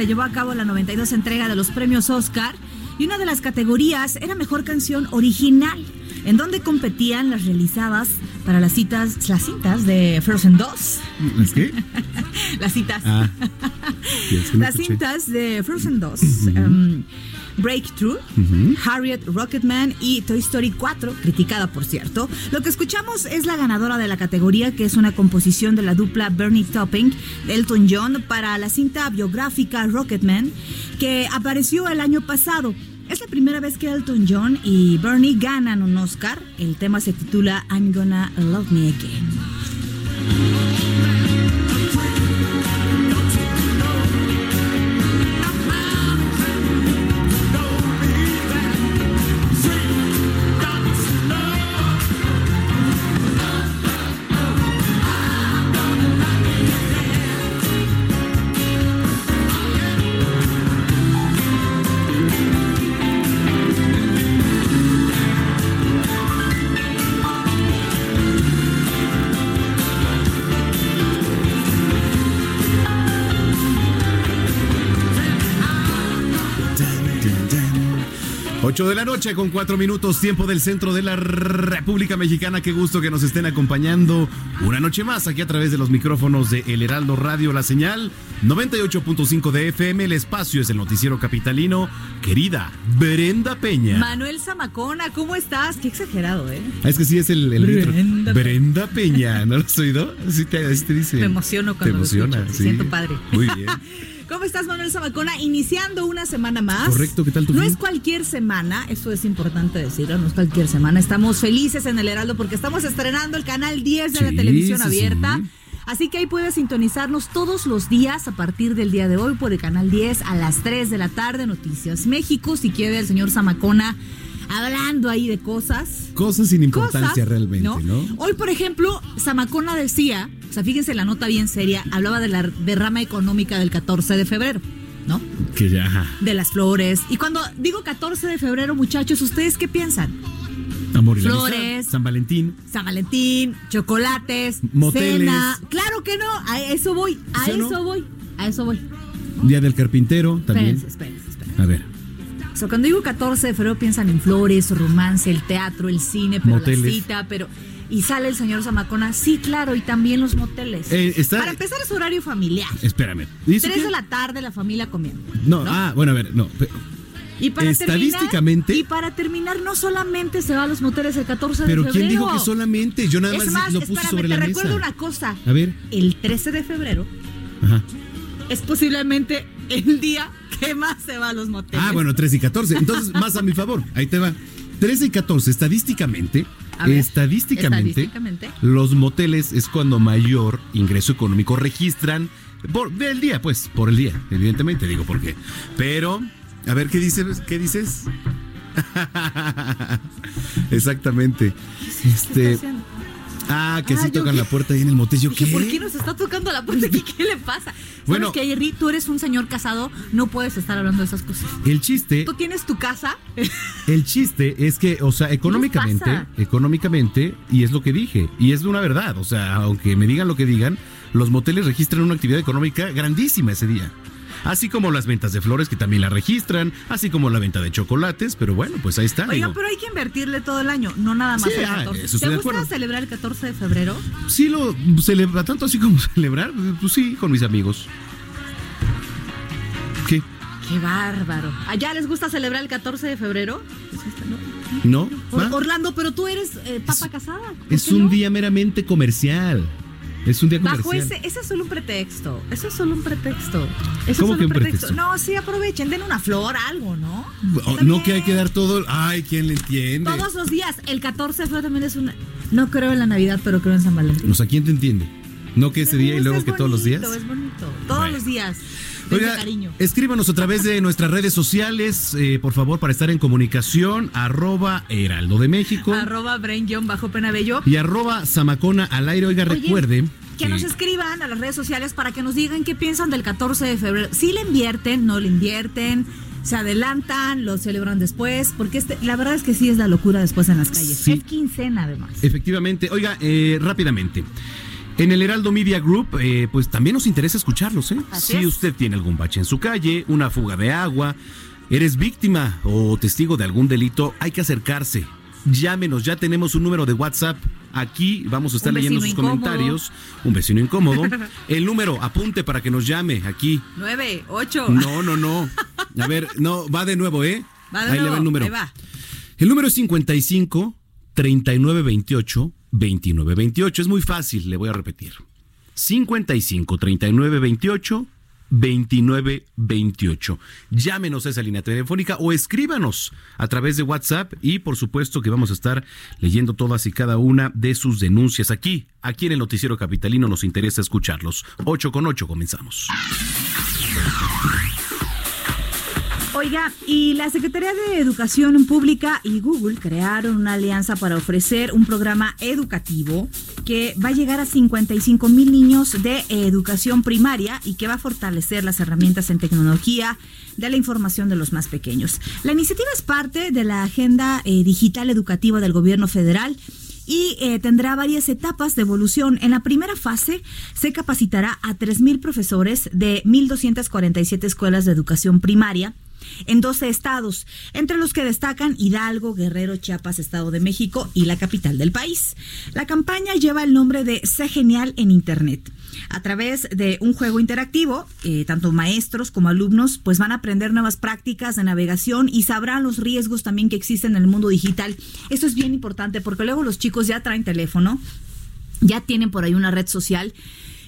Se llevó a cabo la 92 entrega de los premios Oscar y una de las categorías era Mejor Canción Original, en donde competían las realizadas para las citas, las cintas de Frozen 2. ¿Es qué? Las citas. Ah, las escuché. cintas de Frozen 2. um, Breakthrough, Harriet Rocketman y Toy Story 4, criticada por cierto. Lo que escuchamos es la ganadora de la categoría, que es una composición de la dupla Bernie Topping Elton John para la cinta biográfica Rocketman, que apareció el año pasado. Es la primera vez que Elton John y Bernie ganan un Oscar. El tema se titula I'm Gonna Love Me Again. 8 de la noche con 4 minutos, tiempo del centro de la República Mexicana. Qué gusto que nos estén acompañando una noche más aquí a través de los micrófonos de El Heraldo Radio, la señal 98.5 de FM. El espacio es el noticiero capitalino. Querida Brenda Peña. Manuel Zamacona, ¿cómo estás? Qué exagerado, ¿eh? Ah, es que sí es el, el Brenda Peña. ¿No lo has oído? Así te, te dice. Me emociono cuando Te lo emociona, escucho, me sí. siento padre. Muy bien. ¿Cómo estás, Manuel Zamacona? Iniciando una semana más. Correcto, ¿qué tal tu No fin? es cualquier semana, eso es importante decirlo, no es cualquier semana. Estamos felices en el Heraldo porque estamos estrenando el canal 10 de la televisión sí, abierta. sí. Así que ahí puedes sintonizarnos todos los días a partir del día de hoy por el canal 10 a las 3 de la tarde, Noticias México. Si quiere el señor Zamacona hablando ahí de cosas. Cosas sin importancia cosas, realmente, ¿no? Hoy, por ejemplo, Zamacona decía, o sea, fíjense la nota bien seria, hablaba de la derrama económica del 14 de febrero, ¿no? Que ya. De las flores. Y cuando digo 14 de febrero, muchachos, ¿ustedes qué piensan? Amor y Flores. amistad, San Valentín. San Valentín, chocolates, Moteles. cena. Claro que no, a eso voy, a ¿Sí o no? eso voy, a eso voy. Día del carpintero también. Espérense, espérense, espérense. A ver. Sea, cuando digo 14 de febrero piensan en flores, romance, el teatro, el cine, pero Moteles. la cita, pero Y sale el señor Zamacona, sí, claro, y también los moteles. Eh, está- Para empezar es horario familiar. Espérame. ¿Dice Tres que- de la tarde la familia comiendo. No, ah, bueno, a ver, no. pe- Y para Estadísticamente- terminar, y para terminar, no solamente se va a los moteles el 14 Pero de febrero. ¿quién dijo que solamente? Yo nada es más, más, lo puse espérame, sobre te la recuerdo mesa. una cosa. A ver. El 13 de febrero Ajá. es posiblemente el día que más se va a los moteles. Ah, bueno, 13 y 14. Entonces, más a mi favor. Ahí te va. 13 y 14, estadísticamente, ver, estadísticamente, estadísticamente. los moteles es cuando mayor ingreso económico registran por del día, pues, por el día, evidentemente, digo por qué. Pero, a ver, ¿qué dices? ¿Qué dices? Exactamente. Este, haciendo? Ah, que Ah, sí tocan la puerta ahí en el motel. Yo, ¿qué? ¿por qué nos está tocando la puerta aquí? ¿Qué le pasa? Bueno. Bueno, que Jerry, tú eres un señor casado, no puedes estar hablando de esas cosas. El chiste, Tú tienes tu casa. El chiste es que, o sea, económicamente, económicamente, y es lo que dije, y es una verdad, o sea, aunque me digan lo que digan, los moteles registran una actividad económica grandísima ese día. Así como las ventas de flores que también la registran, así como la venta de chocolates, pero bueno, pues ahí está. Oiga, digo. pero hay que invertirle todo el año, no nada más Sí, el ah, 14. eso estoy ¿Te gusta acuerdo. celebrar el 14 de febrero? Sí lo celebra, tanto así como celebrar, pues sí, con mis amigos. ¿Qué? Qué bárbaro. ¿Allá les gusta celebrar el 14 de febrero? Pues esta no. ¿No? Or- ¿Va? Orlando, pero tú eres eh, papa casada. ¿por Es un no? día meramente comercial. Es un día Bajo comercial. ese, ese es solo un pretexto. Eso es solo un pretexto. Eso ¿Cómo es solo que un pretexto. pretexto? No, sí, aprovechen, den una flor, algo, ¿no? Oh, no que hay que dar todo. Ay, ¿quién le entiende? Todos los días. El 14 de febrero también es una. No creo en la Navidad, pero creo en San Valentín. O sea, ¿quién te entiende? No que ese día y Es luego que todos los días. Es bonito. Todos Bueno. los días. Oiga, cariño. escríbanos a través de nuestras redes sociales, eh, por favor, para estar en comunicación, arroba Heraldo de México Arroba brain-penabello. y arroba Zamacona al aire. Oiga, Oye, recuerde Que nos escriban a las redes sociales para que nos digan qué piensan del 14 de febrero. Si le invierten, no le invierten, se adelantan, lo celebran después, porque este, la verdad es que sí es la locura después en las calles. Sí. Es quincena además. Efectivamente. Oiga, eh, rápidamente. En el Heraldo Media Group, eh, pues también nos interesa escucharlos. ¿eh? Así Si es. usted tiene algún bache en su calle, una fuga de agua, eres víctima o testigo de algún delito, hay que acercarse. Llámenos, ya tenemos un número de WhatsApp. Aquí vamos a estar leyendo sus incómodo. comentarios. Un vecino incómodo. El número, apunte para que nos llame aquí. 9, 8. No, no, no. A ver, no, va de nuevo, ¿eh? Va de Ahí le va el número. ahí va. El número es 55 39 28 29 28. Es muy fácil, le voy a repetir. 55 39 28 29 28. Llámenos a esa línea telefónica o escríbanos a través de WhatsApp y por supuesto que vamos a estar leyendo todas y cada una de sus denuncias aquí. Aquí en el Noticiero Capitalino nos interesa escucharlos. 8 con 8 comenzamos. Oiga, y la Secretaría de Educación Pública y Google crearon una alianza para ofrecer un programa educativo que va a llegar a 55 mil niños de educación primaria y que va a fortalecer las herramientas en tecnología de la información de los más pequeños. La iniciativa es parte de la Agenda eh, Digital Educativa del Gobierno Federal y eh, tendrá varias etapas de evolución. En la primera fase se capacitará a 3.000 profesores de 1.247 escuelas de educación primaria en 12 estados, entre los que destacan Hidalgo, Guerrero, Chiapas, Estado de México y la capital del país. La campaña lleva el nombre de Sé Genial en Internet. A través de un juego interactivo, eh, tanto maestros como alumnos pues van a aprender nuevas prácticas de navegación y sabrán los riesgos también que existen en el mundo digital. Esto es bien importante porque luego los chicos ya traen teléfono, ya tienen por ahí una red social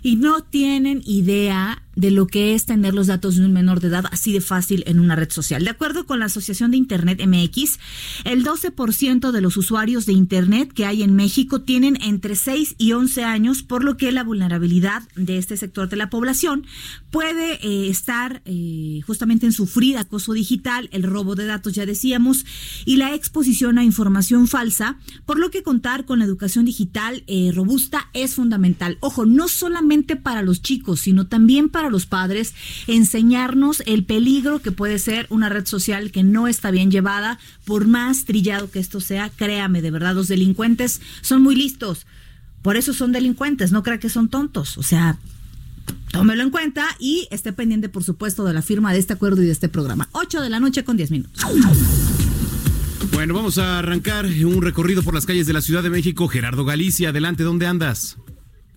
y no tienen idea de lo que es tener los datos de un menor de edad así de fácil en una red social. De acuerdo con la Asociación de Internet MX, el 12% de los usuarios de Internet que hay en México tienen entre 6 y 11 años, por lo que la vulnerabilidad de este sector de la población puede eh, estar eh, justamente en sufrir acoso digital, el robo de datos, ya decíamos, y la exposición a información falsa, por lo que contar con la educación digital eh, robusta es fundamental. Ojo, no solamente para los chicos, sino también para los padres, enseñarnos el peligro que puede ser una red social que no está bien llevada, por más trillado que esto sea, créame, de verdad, los delincuentes son muy listos. Por eso son delincuentes, no crea que son tontos. O sea, tómelo en cuenta y esté pendiente, por supuesto, de la firma de este acuerdo y de este programa. 8 de la noche con 10 minutos. Bueno, vamos a arrancar un recorrido por las calles de la Ciudad de México. Gerardo Galicia, adelante, ¿dónde andas?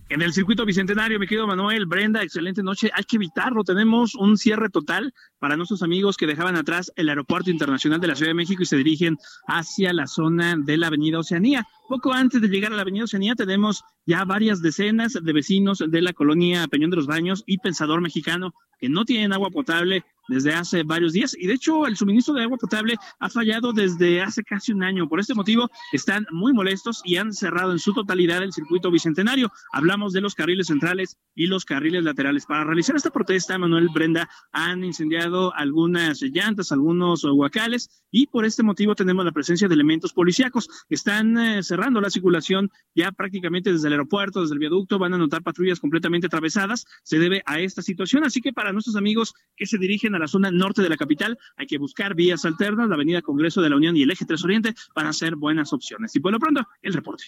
En el circuito bicentenario, mi querido Manuel, Brenda, excelente noche. Hay que evitarlo. Tenemos un cierre total para nuestros amigos que dejaban atrás el Aeropuerto Internacional de la Ciudad de México y se dirigen hacia la zona de la Avenida Oceanía. Poco antes de llegar a la Avenida Oceanía tenemos ya varias decenas de vecinos de la colonia Peñón de los Baños y Pensador Mexicano que no tienen agua potable desde hace varios días y de hecho el suministro de agua potable ha fallado desde hace casi un año. Por este motivo están muy molestos y han cerrado en su totalidad el circuito bicentenario. Hablamos de los carriles centrales y los carriles laterales. Para realizar esta protesta, Manuel Brenda han incendiado algunas llantas, algunos huacales y por este motivo tenemos la presencia de elementos policíacos. Están eh, cerrando la circulación ya prácticamente desde el aeropuerto, desde el viaducto, van a notar patrullas completamente atravesadas. Se debe a esta situación, así que para nuestros amigos que se dirigen a la zona norte de la capital, hay que buscar vías alternas, la Avenida Congreso de la Unión y el Eje 3 Oriente para hacer buenas opciones. Y por lo pronto, el reporte.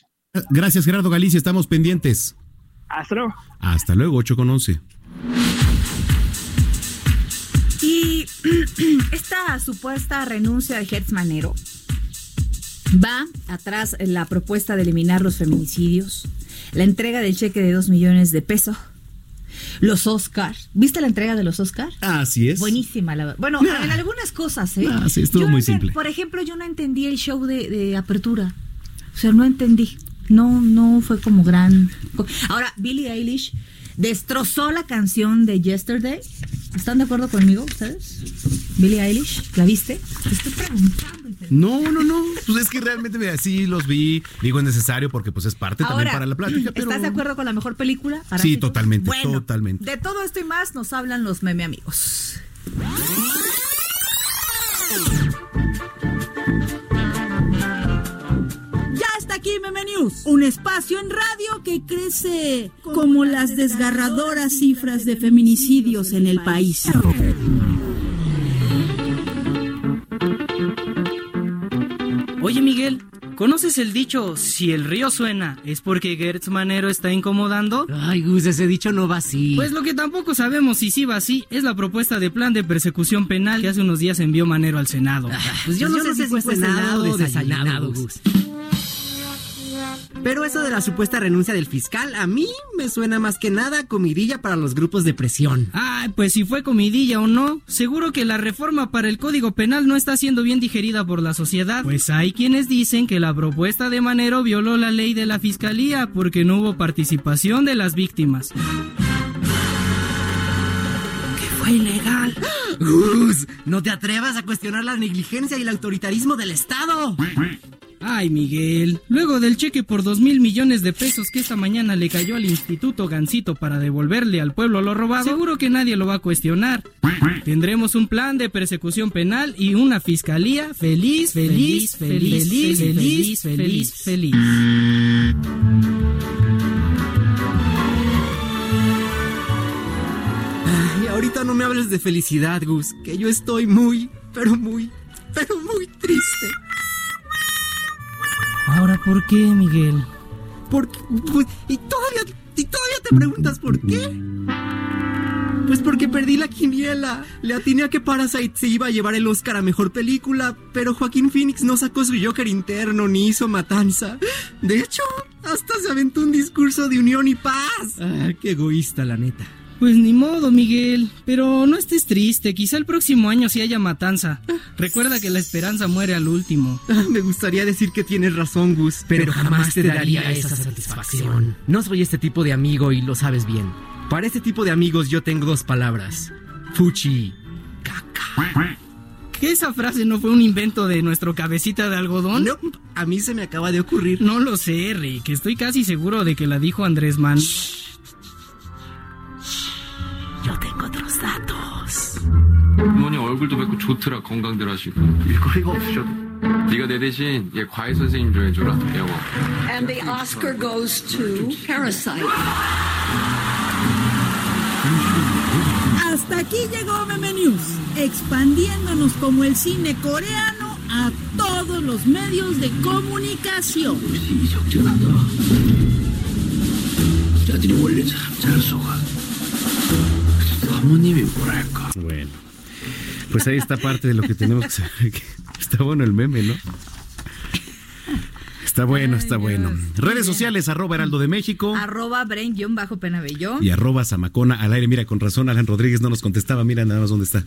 Gracias, Gerardo Galicia, estamos pendientes. Hasta luego. Hasta luego, 8 con 11. Y esta supuesta renuncia de Hertz Manero va atrás la propuesta de eliminar los feminicidios, la entrega del cheque de 2 millones de pesos los Oscar. ¿Viste la entrega de los Oscar? Así es. Buenísima, la verdad. Bueno, en algunas cosas, ¿eh? Ah, sí, estuvo muy simple. Por ejemplo, yo no entendí el show de, de apertura. O sea, no entendí. No, no fue como gran. Ahora, Billie Eilish destrozó la canción de Yesterday. ¿Están de acuerdo conmigo ustedes? Billie Eilish, ¿la viste? Te estoy preguntando. No, no, no. Pues es que realmente mira, sí los vi. Digo, es necesario porque pues es parte también para la plática. Pero... ¿Estás de acuerdo con la mejor película? sí, totalmente, totalmente. De todo esto y más nos hablan los meme amigos. Ya está aquí Meme News, un espacio en radio que crece como las desgarradoras cifras de feminicidios en el país. Oye Miguel, ¿conoces el dicho si el río suena es porque Gertz Manero está incomodando? Ay Gus, ese dicho no va así. Pues lo que tampoco sabemos si sí va así es la propuesta de plan de persecución penal que hace unos días envió Manero al Senado. pues yo, pues no, sé, si fue Senado o desayunado, Gus. Pero eso de la supuesta renuncia del fiscal, a mí me suena más que nada comidilla para los grupos de presión. Ay, pues si fue comidilla o no, seguro que la reforma para el Código Penal no está siendo bien digerida por la sociedad. Pues hay quienes dicen que la propuesta de Manero violó la ley de la fiscalía porque no hubo participación de las víctimas. Que fue ilegal. Gus, no te atrevas a cuestionar la negligencia y el autoritarismo del Estado. Ay, Miguel, luego del cheque por dos mil millones de pesos que esta mañana le cayó al Instituto Gancito para devolverle al pueblo lo robado, seguro que nadie lo va a cuestionar. Tendremos un plan de persecución penal y una fiscalía feliz, feliz, feliz, feliz, feliz, feliz, feliz. Ay, ahorita no me hables de felicidad, Gus, que yo estoy muy, pero muy, pero muy triste. Ahora, ¿por qué, Miguel? Porque, pues, y todavía, y todavía te preguntas por qué. Pues porque perdí la quiniela. Le atiné a que Parasite se iba a llevar el Oscar a mejor película, pero Joaquín Phoenix no sacó su Joker interno ni hizo matanza. De hecho, hasta se aventó un discurso de unión y paz. Ah, qué egoísta, la neta. Pues ni modo, Miguel. Pero no estés triste. Quizá el próximo año sí haya matanza. Recuerda que la esperanza muere al último. Me gustaría decir que tienes razón, Gus. Pero, jamás, te daría, esa satisfacción. No soy este tipo de amigo y lo sabes bien. Para este tipo de amigos yo tengo dos palabras. Fuchi. Caca. ¿Que esa frase no fue un invento de nuestro cabecita de algodón? No, a mí se me acaba de ocurrir. No lo sé, Rick. Estoy casi seguro de que la dijo Andrés Man. Yo 얼굴도 뵙고 좋더라 건강들 하시고 일거리가 없으셔도 네가 내 대신 얘 과외 선생님 좀 해줘라 영어 And the Oscar goes to Parasite. Hasta aquí llegó Meme News, expandiéndonos como el cine coreano a todos los medios de comunicación. Bueno. Pues ahí está parte de lo que tenemos que saber. Está bueno el meme, ¿no? Está bueno, está bueno. Redes sociales, arroba Heraldo de México. Arroba Bren-Penabello. Y arroba Zamacona al aire. Mira, con razón, Alan Rodríguez no nos contestaba. Mira nada más dónde está.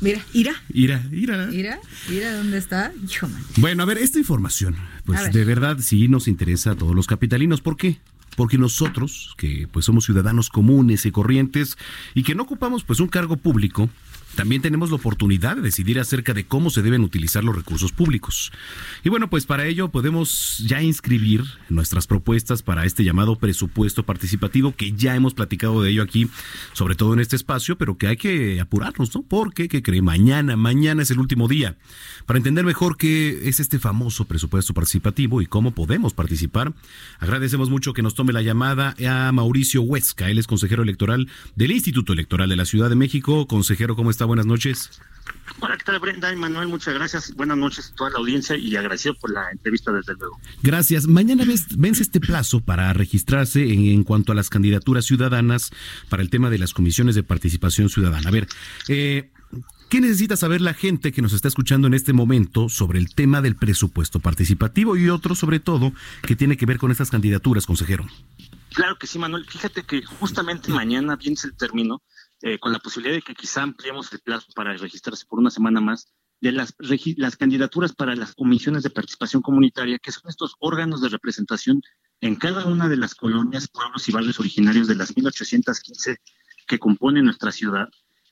Mira, ira. Ira, ira. Ira, ira, ¿dónde está? Hijo, man. Bueno, a ver, esta información, pues de verdad sí nos interesa a todos los capitalinos. ¿Por qué? Porque nosotros, que pues somos ciudadanos comunes y corrientes y que no ocupamos pues un cargo público, también tenemos la oportunidad de decidir acerca de cómo se deben utilizar los recursos públicos. Y bueno, pues para ello podemos ya inscribir nuestras propuestas para este llamado presupuesto participativo, que ya hemos platicado de ello aquí, sobre todo en este espacio, pero que hay que apurarnos, ¿no? Porque, ¿qué cree? Mañana, mañana es el último día. Para entender mejor qué es este famoso presupuesto participativo y cómo podemos participar, agradecemos mucho que nos tome la llamada a Mauricio Huesca. Él es consejero electoral del Instituto Electoral de la Ciudad de México. Consejero, ¿cómo está? Buenas noches. Hola, ¿qué tal Brenda y Manuel? Muchas gracias. Buenas noches a toda la audiencia y agradecido por la entrevista desde luego. Gracias. Mañana vence este plazo para registrarse en, en, cuanto a las candidaturas ciudadanas para el tema de las comisiones de participación ciudadana. A ver, eh, ¿Qué necesita saber la gente que nos está escuchando en este momento sobre el tema del presupuesto participativo y otro sobre todo que tiene que ver con estas candidaturas, consejero? Claro que sí, Manuel. Fíjate que justamente mañana viene el término eh, con la posibilidad de que quizá ampliemos el plazo para registrarse por una semana más de las, las candidaturas para las comisiones de participación comunitaria, que son estos órganos de representación en cada una de las colonias, pueblos y barrios originarios de las 1815 que componen nuestra ciudad,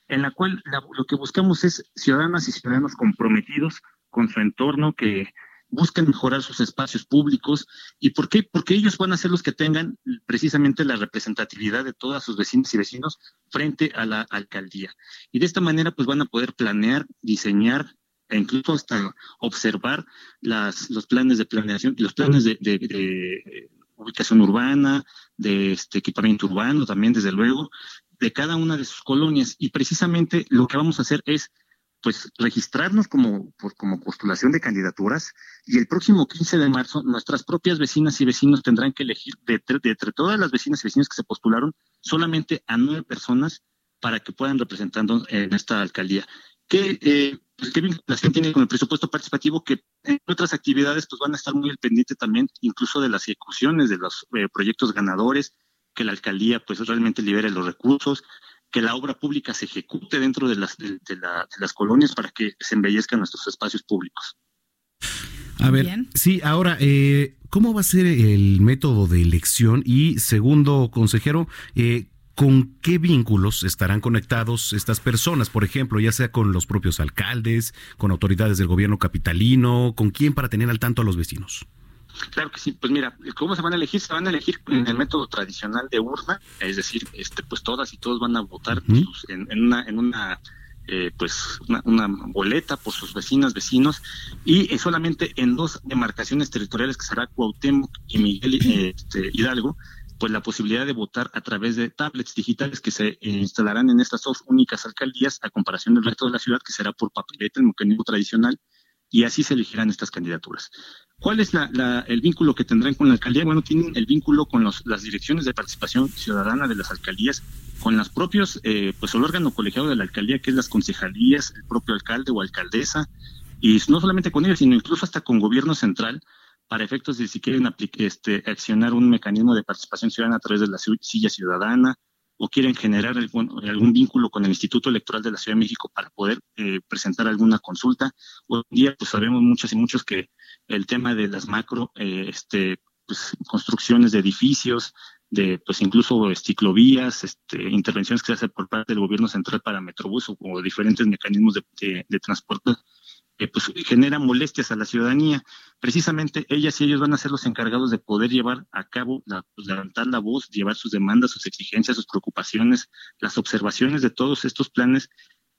en la cual lo que buscamos es ciudadanas y ciudadanos comprometidos con su entorno, que buscan mejorar sus espacios públicos. ¿Y por qué? Porque ellos van a ser los que tengan precisamente la representatividad de todas sus vecinos y vecinos frente a la alcaldía. Y de esta manera pues van a poder planear, diseñar e incluso hasta observar las, los planes de planeación, los planes de, de ubicación urbana, de este equipamiento urbano también, desde luego, de cada una de sus colonias. Y precisamente lo que vamos a hacer es pues registrarnos como, por, como postulación de candidaturas y el próximo 15 de marzo nuestras propias vecinas y vecinos tendrán que elegir de, de, entre todas las vecinas y vecinos que se postularon solamente a nueve personas para que puedan representando en esta alcaldía. ¿Qué, eh, pues, ¿qué vinculación tiene con el presupuesto participativo? Que en otras actividades pues van a estar muy pendiente también incluso de las ejecuciones de los eh, proyectos ganadores, que la alcaldía pues realmente libere los recursos, que la obra pública se ejecute dentro de las, de, las colonias para que se embellezcan nuestros espacios públicos. A ver, sí, ahora, eh, ¿cómo va a ser el método de elección? Y segundo, consejero, eh, ¿con qué vínculos estarán conectados estas personas? Por ejemplo, ya sea con los propios alcaldes, con autoridades del gobierno capitalino, ¿con quién para tener al tanto a los vecinos? Claro que sí, pues mira, ¿cómo se van a elegir? Se van a elegir en el método tradicional de urna, es decir, este, pues todas y todos van a votar en, una, en una eh, pues una, boleta por sus vecinas, vecinos, y solamente en dos demarcaciones territoriales que será Cuauhtémoc y Miguel este, Hidalgo, pues la posibilidad de votar a través de tablets digitales que se instalarán en estas dos únicas alcaldías a comparación del resto de la ciudad, que será por papeleta, el mecanismo tradicional, y así se elegirán estas candidaturas. ¿Cuál es el vínculo que tendrán con la alcaldía? Bueno, tienen el vínculo con las direcciones de participación ciudadana de las alcaldías, con los propios, eh, pues el órgano colegiado de la alcaldía, que es las concejalías, el propio alcalde o alcaldesa, y no solamente con ellos, sino incluso hasta con gobierno central, para efectos de si quieren este, accionar un mecanismo de participación ciudadana a través de la silla ciudadana, o quieren generar algún, vínculo con el Instituto Electoral de la Ciudad de México para poder eh, presentar alguna consulta. Hoy en día, pues sabemos muchos y muchos que el tema de las macro, eh, este, pues, construcciones de edificios, de pues incluso ciclovías, este, intervenciones que se hacen por parte del gobierno central para Metrobús o, diferentes mecanismos de, de transporte pues genera molestias a la ciudadanía. Precisamente ellas y ellos van a ser los encargados de poder llevar a cabo, pues, levantar la voz, llevar sus demandas, sus exigencias, sus preocupaciones, las observaciones de todos estos planes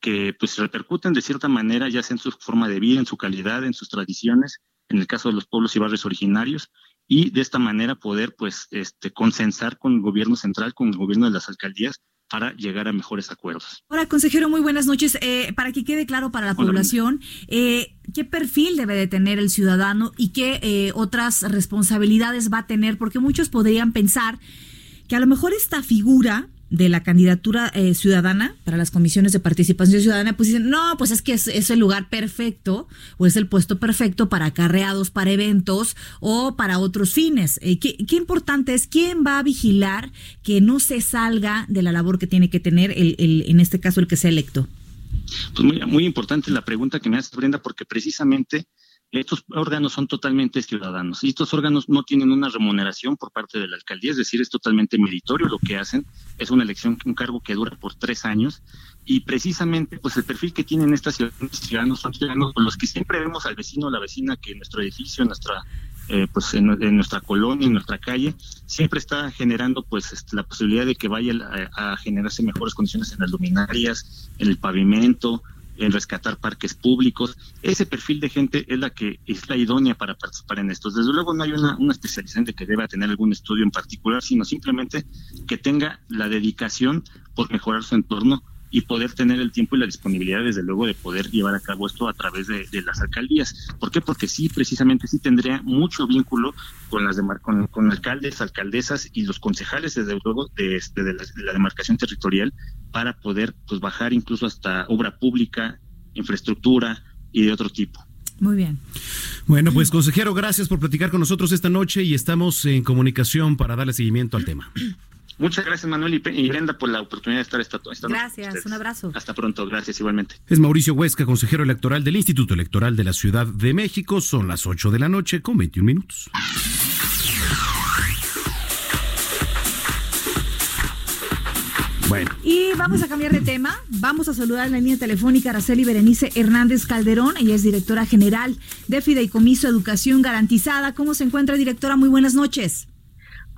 que pues repercuten de cierta manera ya sea en su forma de vida, en su calidad, en sus tradiciones, en el caso de los pueblos y barrios originarios, y de esta manera poder pues este consensar con el gobierno central, con el gobierno de las alcaldías para llegar a mejores acuerdos. Ahora, consejero, muy buenas noches. Eh, para que quede claro para la población, eh, ¿qué perfil debe de tener el ciudadano y qué eh, otras responsabilidades va a tener? Porque muchos podrían pensar que a lo mejor esta figura de la candidatura eh, ciudadana para las comisiones de participación ciudadana, pues dicen, no, pues es que es, es, el lugar perfecto o es el puesto perfecto para acarreados, para eventos o para otros fines. Eh, ¿qué, ¿qué, importante es quién va a vigilar que no se salga de la labor que tiene que tener, el, el, en este caso, el que sea electo? Pues muy, muy importante la pregunta que me hace Brenda, porque precisamente estos órganos son totalmente ciudadanos y estos órganos no tienen una remuneración por parte de la alcaldía, es decir, es totalmente meritorio lo que hacen. Es una elección, un cargo que dura por tres años y precisamente pues el perfil que tienen estas ciudadanos son ciudadanos con los que siempre vemos al vecino o la vecina que en nuestro edificio, en nuestra eh, pues en, nuestra colonia, en nuestra calle, siempre está generando pues este, la posibilidad de que vaya a, a generarse mejores condiciones en las luminarias, en el pavimento, en rescatar parques públicos. Ese perfil de gente es la que es la idónea para participar en estos. Desde luego no hay una, una especialización de que deba tener algún estudio en particular, sino simplemente que tenga la dedicación por mejorar su entorno y poder tener el tiempo y la disponibilidad, desde luego, de poder llevar a cabo esto a través de, de las alcaldías. ¿Por qué? Porque sí, precisamente sí tendría mucho vínculo con las con, con, alcaldes, alcaldesas y los concejales, desde luego, de, este, de, la, de la demarcación territorial, para poder pues bajar incluso hasta obra pública, infraestructura y de otro tipo. Muy bien. Bueno, pues consejero, gracias por platicar con nosotros esta noche y estamos en comunicación para darle seguimiento al tema. Muchas gracias, Manuel y Brenda, por la oportunidad de estar esta, esta Gracias, noche un abrazo. Hasta pronto, gracias igualmente. Es Mauricio Huesca, consejero electoral del Instituto Electoral de la Ciudad de México. Son las 8 de la noche con 21 minutos. Bueno. Y vamos a cambiar de tema. Vamos a saludar en la línea telefónica a Araceli Berenice Hernández Calderón. Ella es directora general de Fideicomiso Educación Garantizada. ¿Cómo se encuentra, directora? Muy buenas noches.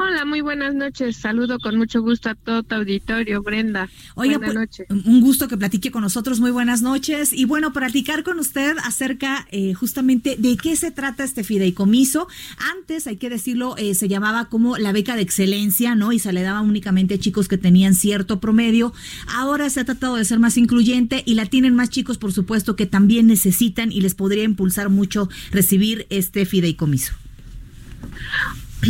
Hola, muy buenas noches. Saludo con mucho gusto a todo tu auditorio, Brenda. Oiga, buenas noches. Un gusto que platique con nosotros. Muy buenas noches. Y bueno, platicar con usted acerca eh, justamente de qué se trata este fideicomiso. Antes, hay que decirlo, eh, se llamaba como la beca de excelencia, ¿no? Y se le daba únicamente a chicos que tenían cierto promedio. Ahora se ha tratado de ser más incluyente y la tienen más chicos, por supuesto, que también necesitan y les podría impulsar mucho recibir este fideicomiso.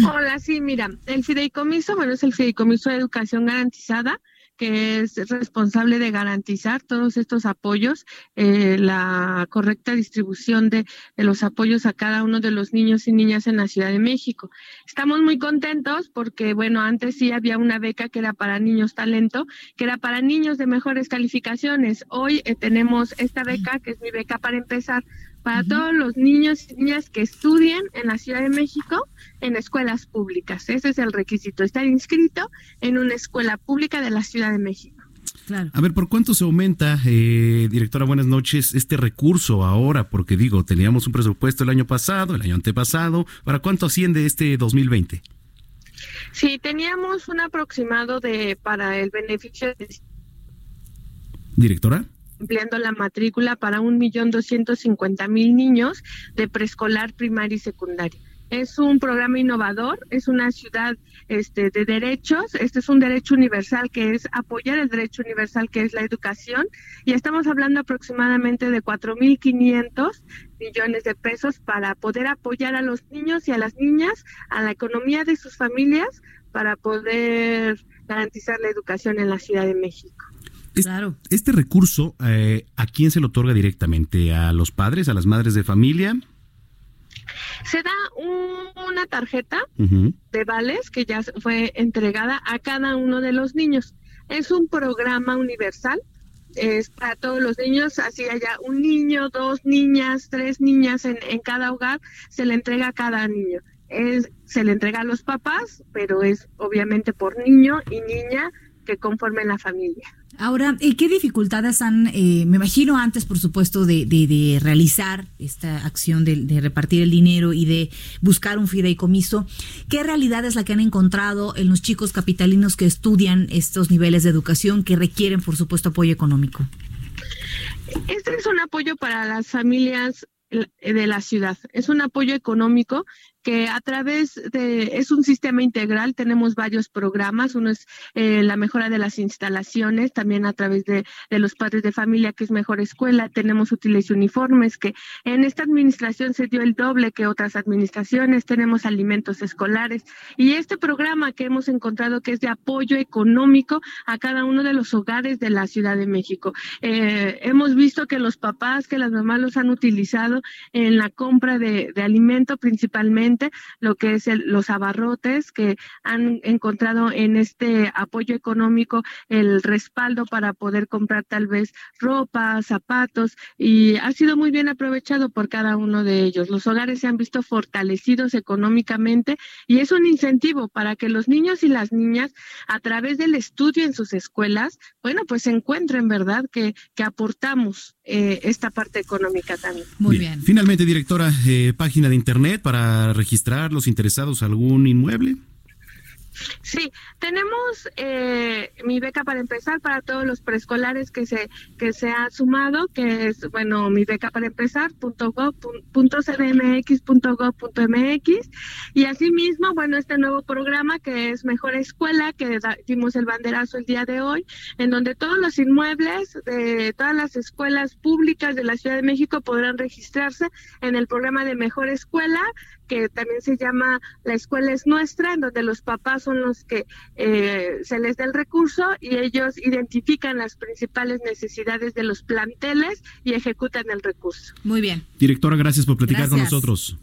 Hola, sí, mira, el fideicomiso, bueno, es el fideicomiso de educación garantizada que es responsable de garantizar todos estos apoyos, eh, la correcta distribución de, de, los apoyos a cada uno de los niños y niñas en la Ciudad de México. Estamos muy contentos porque, bueno, antes sí había una beca que era para niños talento, que era para niños de mejores calificaciones. Hoy eh, tenemos esta beca, que es mi beca para empezar, para uh -huh. todos los niños y niñas que estudien en la Ciudad de México en escuelas públicas. Ese es el requisito, estar inscrito en una escuela pública de la Ciudad de México. Claro. A ver, ¿por cuánto se aumenta, eh, directora, buenas noches, este recurso ahora? Porque digo, teníamos un presupuesto el año pasado, el año antepasado, ¿para cuánto asciende este 2020? Sí, teníamos un aproximado de para el beneficio de... Directora ampliando la matrícula para un millón doscientos cincuenta mil niños de preescolar, primaria y secundaria. Es un programa innovador, es una ciudad este, de derechos, este es un derecho universal que es apoyar el derecho universal que es la educación y estamos hablando aproximadamente de 4.500 millones de pesos para poder apoyar a los niños y a las niñas, a la economía de sus familias, para poder garantizar la educación en la Ciudad de México. Claro. Este recurso, eh, ¿a quién se lo otorga directamente? ¿A los padres, a las madres de familia? Se da un, una tarjeta uh -huh. de vales que ya fue entregada a cada uno de los niños. Es un programa universal, es para todos los niños, así haya un niño, dos niñas, tres niñas en, en cada hogar, se le entrega a cada niño. Es, se le entrega a los papás, pero es obviamente por niño y niña que conformen la familia. Ahora, ¿qué dificultades han, eh, me imagino antes, por supuesto, de, de, de realizar esta acción de, de, repartir el dinero y de buscar un fideicomiso? ¿Qué realidad es la que han encontrado en los chicos capitalinos que estudian estos niveles de educación que requieren, por supuesto, apoyo económico? Este es un apoyo para las familias de la ciudad. Es un apoyo económico que a través de, es un sistema integral, tenemos varios programas, uno es eh, la mejora de las instalaciones, también a través de, de los padres de familia, que es mejor escuela, tenemos útiles y uniformes, que en esta administración se dio el doble que otras administraciones, tenemos alimentos escolares y este programa que hemos encontrado que es de apoyo económico a cada uno de los hogares de la Ciudad de México. Eh, hemos visto que los papás, que las mamás los han utilizado en la compra de, de alimento principalmente, lo que es el, los abarrotes, que han encontrado en este apoyo económico el respaldo para poder comprar tal vez ropa, zapatos, y ha sido muy bien aprovechado por cada uno de ellos. Los hogares se han visto fortalecidos económicamente y es un incentivo para que los niños y las niñas, a través del estudio en sus escuelas, bueno, pues encuentren, ¿verdad?, que, que aportamos eh, esta parte económica también. Muy bien. Finalmente, directora, eh, página de internet para registrar los interesados algún inmueble. Sí, tenemos eh, mi beca para empezar para todos los preescolares que se que se ha sumado, que es bueno mi beca para empezar punto .mx y asimismo bueno este nuevo programa que es Mejor Escuela que dimos el banderazo el día de hoy, en donde todos los inmuebles de todas las escuelas públicas de la Ciudad de México podrán registrarse en el programa de Mejor Escuela que también se llama La Escuela es Nuestra, en donde los papás son los que eh, se les da el recurso y ellos identifican las principales necesidades de los planteles y ejecutan el recurso. Muy bien. Directora, gracias por platicar con nosotros.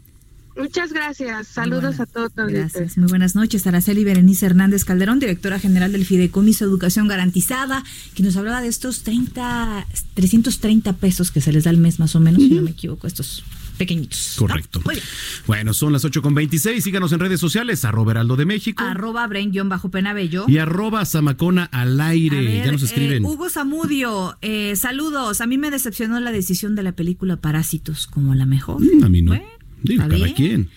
Muchas gracias. Saludos a todos. Gracias. Muy buenas noches. Araceli Berenice Hernández Calderón, directora general del Fideicomiso Educación Garantizada, que nos hablaba de estos 30, 330 pesos que se les da al mes más o menos, si no me equivoco, estos pequeñitos. ¿no? Correcto. Muy bien. Bueno, son las 8 con 26. Síganos en redes sociales, arroba Heraldo de México Arroba Bren-Penabello. y arroba Zamacona al aire. Ver, ya nos escriben. eh, Hugo Zamudio, eh, saludos. A mí me decepcionó la decisión de la película Parásitos como la mejor. Mm, a mí no. Digo, cada bien. quien.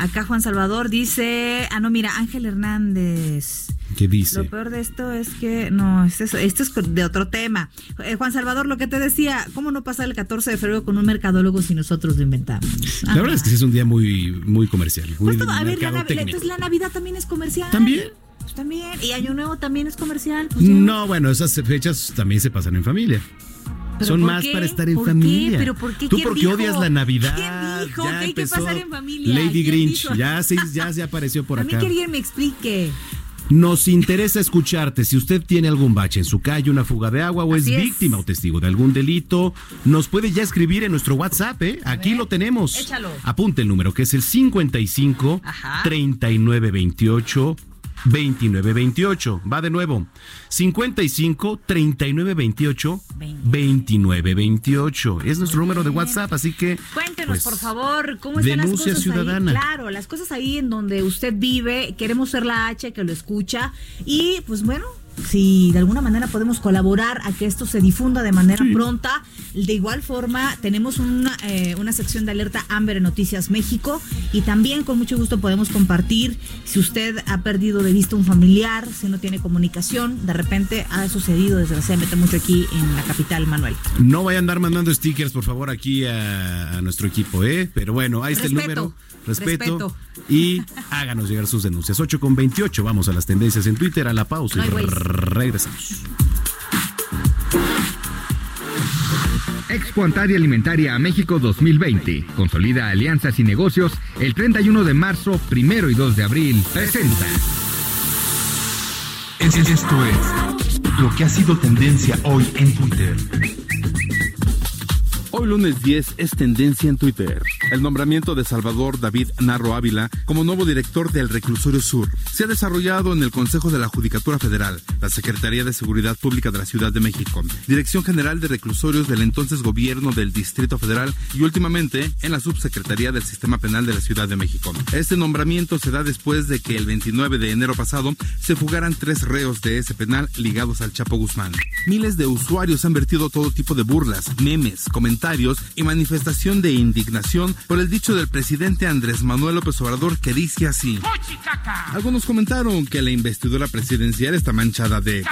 Acá Juan Salvador dice, ah no, mira, Ángel Hernández. ¿Qué dice? Lo peor de esto es que, no, esto es, esto es de otro tema. Eh, Juan Salvador, lo que te decía, ¿cómo no pasar el 14 de febrero con un mercadólogo si nosotros lo inventamos? La verdad es que es un día muy, muy comercial. Muy Pues a ver, la, entonces Navidad también es comercial. ¿También? Pues también. Y Año Nuevo también es comercial. pues. No, bueno, esas fechas también se pasan en familia. ¿Pero Son más qué? para estar en ¿Por qué? familia. ¿Pero por qué? Tú ¿Quién porque dijo? odias la Navidad. ¿Quién dijo Ya que hay que pasar en familia? Lady ¿Quién Grinch, dijo? ya se, ya se apareció por a mí acá. que alguien me explique. Nos interesa escucharte. Si usted tiene algún bache en su calle, una fuga de agua o Así es es. víctima o testigo de algún delito, nos puede ya escribir en nuestro WhatsApp, ¿eh? Aquí lo tenemos. échalo. Apunte el número que es el 55 Ajá. 39 28 29 28. Va de nuevo. 55 39 28 29 28. Es nuestro número de WhatsApp, así que Cuéntenos, pues, por favor, cómo están las cosas ciudadana. ahí. Claro, las cosas ahí en donde usted vive. Queremos ser la H que lo escucha. Y pues bueno. Si de alguna manera podemos colaborar a que esto se difunda de manera pronta, de igual forma tenemos una, eh, una sección de alerta Amber en Noticias México y también con mucho gusto podemos compartir si usted ha perdido de vista un familiar, si no tiene comunicación, de repente ha sucedido desgraciadamente mucho aquí en la capital, Manuel. No vaya a andar mandando stickers, por favor, aquí a, a nuestro equipo, ¿eh? Pero bueno, ahí está el número. Respeto. respeto. Y háganos llegar sus denuncias. 8 con 28. Vamos a las tendencias en Twitter, a la pausa No. Regresamos. Expo Antaria Alimentaria a México 2020. Consolida alianzas y negocios el 31 de marzo, primero y 2 de abril. Presenta. Es- Esto es lo que ha sido tendencia hoy en Twitter. Hoy lunes 10 es tendencia en Twitter. El nombramiento de Salvador David Narro Ávila como nuevo director del Reclusorio Sur se ha desarrollado en el Consejo de la Judicatura Federal, la Secretaría de Seguridad Pública de la Ciudad de México, Dirección General de Reclusorios del entonces Gobierno del Distrito Federal y últimamente en la Subsecretaría del Sistema Penal de la Ciudad de México. Este nombramiento se da después de que el 29 de enero pasado se fugaran tres reos de ese penal ligados al Chapo Guzmán. Miles de usuarios han vertido todo tipo de burlas, memes, comentarios y manifestación de indignación por el dicho del presidente Andrés Manuel López Obrador que dice así. Algunos comentaron que la investidura presidencial está manchada de...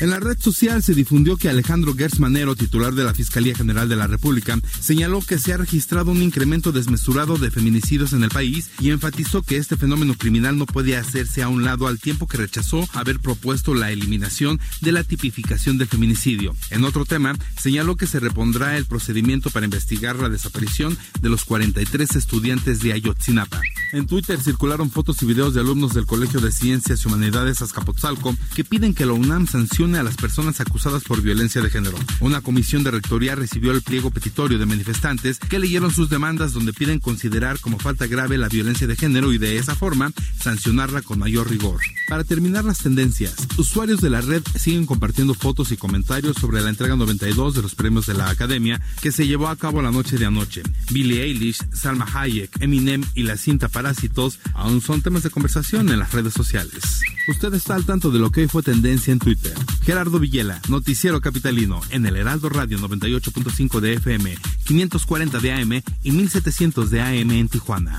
En la red social se difundió que Alejandro Gersmanero, titular de la Fiscalía General de la República, señaló que se ha registrado un incremento desmesurado de feminicidios en el país y enfatizó que este fenómeno criminal no puede hacerse a un lado al tiempo que rechazó haber propuesto la eliminación de la tipificación del feminicidio. En otro tema, señaló que se repondrá el procedimiento para investigar la desaparición de los 43 estudiantes de Ayotzinapa. En Twitter circularon fotos y videos de alumnos del Colegio de Ciencias y Humanidades Azcapotzalco que piden que la UNAM sancione a las personas acusadas por violencia de género. Una comisión de rectoría recibió el pliego petitorio de manifestantes que leyeron sus demandas donde piden considerar como falta grave la violencia de género y de esa forma sancionarla con mayor rigor. Para terminar las tendencias, usuarios de la red siguen compartiendo fotos y comentarios sobre la entrega 92 de los premios de la Academia que se llevó a cabo la noche de anoche. Billie Eilish, Salma Hayek, Eminem y la cinta Parásitos aún son temas de conversación en las redes sociales. Usted está al tanto de lo que hoy fue tendencia en Twitter. Gerardo Villela, Noticiero Capitalino, en el Heraldo Radio 98.5 de FM, 540 de AM y 1700 de AM en Tijuana.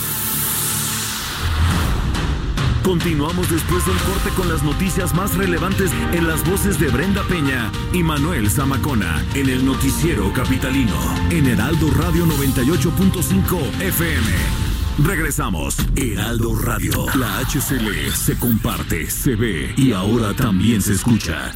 Continuamos después del corte con las noticias más relevantes en las voces de Brenda Peña y Manuel Zamacona en el noticiero capitalino en Heraldo Radio 98.5 FM. Regresamos. Heraldo Radio. La HCL se comparte, se ve y ahora también se escucha.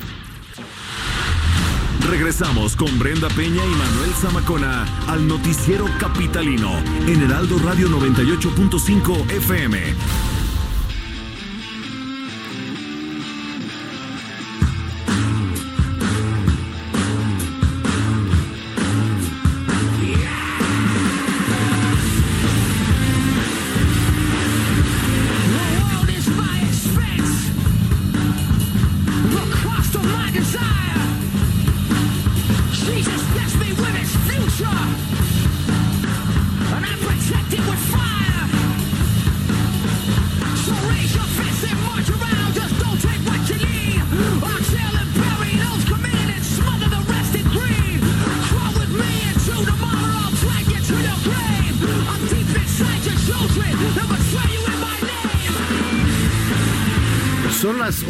Regresamos con Brenda Peña y Manuel Zamacona al noticiero capitalino en Heraldo Radio 98.5 FM.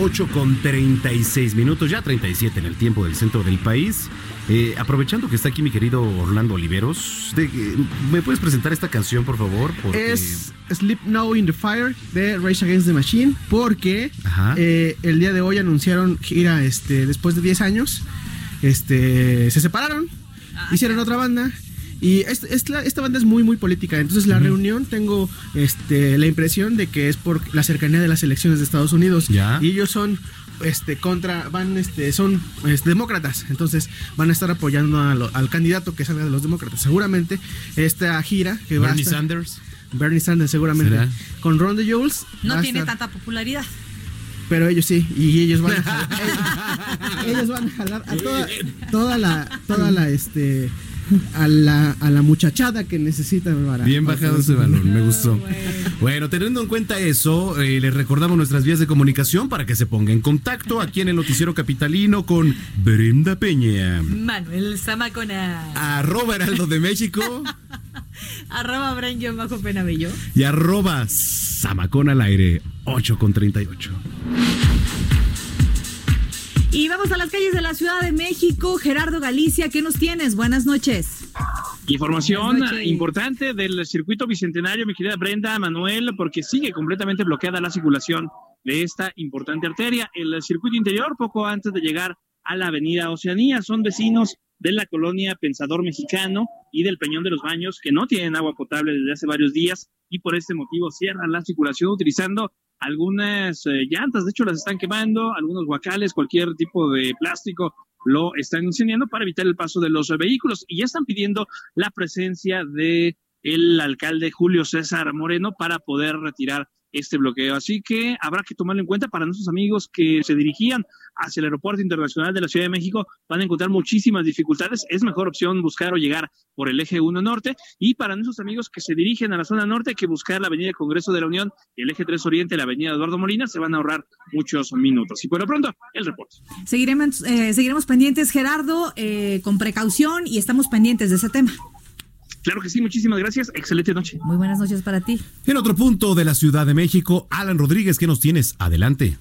8 con 36 minutos, ya 37 en el tiempo del centro del país. Eh, aprovechando que está aquí mi querido Orlando Oliveros, de- ¿me puedes presentar esta canción, por favor? Porque- Es Sleep Now in the Fire de Rage Against the Machine porque eh, el día de hoy anunciaron gira este, después de 10 años. Este, se separaron, hicieron otra banda. Y es- es la- esta banda es muy, muy política. Entonces, la reunión tengo este, la impresión de que es por la cercanía de las elecciones de Estados Unidos. Ya. Y ellos son este contra van este son demócratas entonces van a estar apoyando a lo- al candidato que salga de los demócratas seguramente esta gira que va a Bernie estar- Sanders. Bernie Sanders seguramente ¿Será? con Ron DeJoles va No tiene estar- tanta popularidad. pero ellos sí y ellos van a jalar, ellos, ellos van a jalar a toda, toda la toda la este a la, a la muchachada que necesitan para Bien bajado ese valor, me gustó. Bueno, teniendo en cuenta eso, eh, les recordamos nuestras vías de comunicación para que se ponga en contacto aquí en el Noticiero Capitalino con Brenda Peña. Manuel Zamacona. Arroba Heraldo de México Arroba Bren bajo Penabello. y arroba Samacón al aire 8 con 38. Y vamos a las calles de la Ciudad de México. Gerardo Galicia, ¿qué nos tienes? Buenas noches. Información noches. importante del circuito bicentenario, mi querida Brenda Manuel, porque sigue completamente bloqueada la circulación de esta importante arteria. El circuito interior, poco antes de llegar a la avenida Oceanía, son vecinos de la colonia Pensador Mexicano y del Peñón de los Baños que no tienen agua potable desde hace varios días y por este motivo cierran la circulación utilizando algunas eh, llantas, de hecho las están quemando, algunos guacales, cualquier tipo de plástico lo están incendiando para evitar el paso de los eh, vehículos. Y ya están pidiendo la presencia de el alcalde Julio César Moreno para poder retirar este bloqueo. Así que habrá que tomarlo en cuenta para nuestros amigos que se dirigían hacia el Aeropuerto Internacional de la Ciudad de México. Van a encontrar muchísimas dificultades. Es mejor opción buscar o llegar por el eje 1 norte. Y para nuestros amigos que se dirigen a la zona norte, que buscar la Avenida Congreso de la Unión el eje 3 Oriente, la Avenida Eduardo Molina. Se van a ahorrar muchos minutos. Y por lo pronto, el reporte. Seguiremos, eh, seguiremos pendientes, Gerardo, eh, con precaución y estamos pendientes de ese tema. Claro que sí, muchísimas gracias. Excelente noche. Muy buenas noches para ti. En otro punto de la Ciudad de México, Alan Rodríguez, ¿qué nos tienes? Adelante.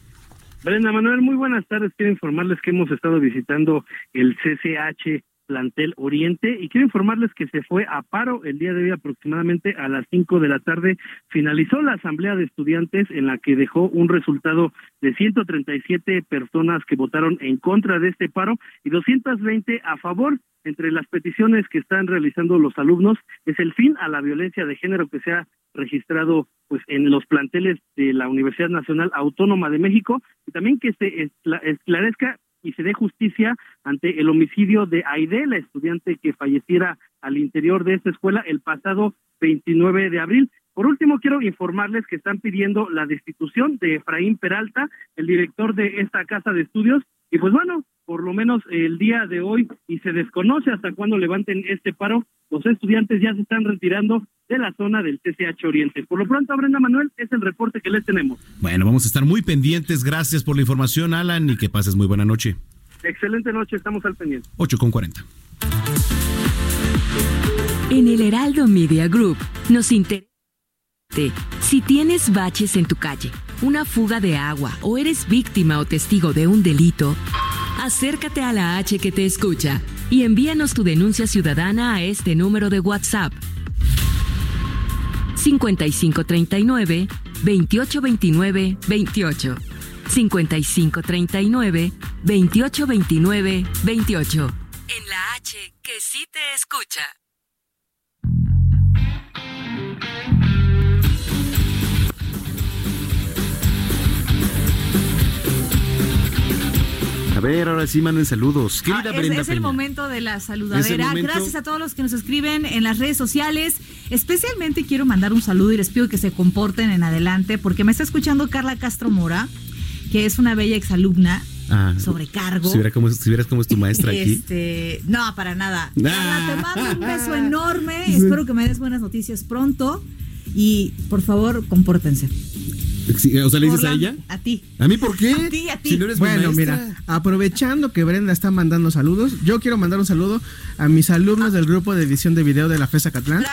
Brenda Manuel, muy buenas tardes. Quiero informarles que hemos estado visitando el CCH Plantel Oriente y quiero informarles que se fue a paro el día de hoy aproximadamente a las 5 de la tarde. Finalizó la asamblea de estudiantes en la que dejó un resultado de 137 personas que votaron en contra de este paro y 220 a favor. Entre las peticiones que están realizando los alumnos es el fin a la violencia de género que se ha registrado pues en los planteles de la Universidad Nacional Autónoma de México y también que se esclarezca y se dé justicia ante el homicidio de Aide, la estudiante que falleciera al interior de esta escuela el pasado 29 de abril. Por último, quiero informarles que están pidiendo la destitución de Efraín Peralta, el director de esta casa de estudios, y pues bueno, por lo menos el día de hoy, y se desconoce hasta cuándo levanten este paro, los estudiantes ya se están retirando de la zona del TCH Oriente. Por lo pronto, Brenda Manuel, es el reporte que les tenemos. Bueno, vamos a estar muy pendientes. Gracias por la información, Alan, y que pases muy buena noche. Excelente noche, estamos al pendiente. 8 con 40. En el Heraldo Media Group nos interesa si tienes baches en tu calle, una fuga de agua o eres víctima o testigo de un delito, acércate a la H que te escucha y envíanos tu denuncia ciudadana a este número de WhatsApp. 5539 2829 28 5539 2829 28 En la H que sí te escucha. Ver, ahora sí manden saludos. Querida Ah, es, Brenda es el Peña. momento de la saludadera. momento. Gracias a todos los que nos escriben en las redes sociales. Especialmente quiero mandar un saludo y les pido que se comporten en adelante porque me está escuchando Carla Castro Mora, que es una bella exalumna. Ah, Sobrecargo. Si, si vieras cómo es tu maestra aquí. Este, no, para nada. Ah. Carla, te mando un beso enorme. Espero que me des buenas noticias pronto. Y por favor, compórtense. O sea, ¿le dices a la- ella? A ti. ¿A mí por qué? A ti, a ti. Si no eres Bueno, mira, aprovechando que Brenda está mandando saludos, yo quiero mandar un saludo a mis alumnos del grupo de edición de video de la FESA Catlán.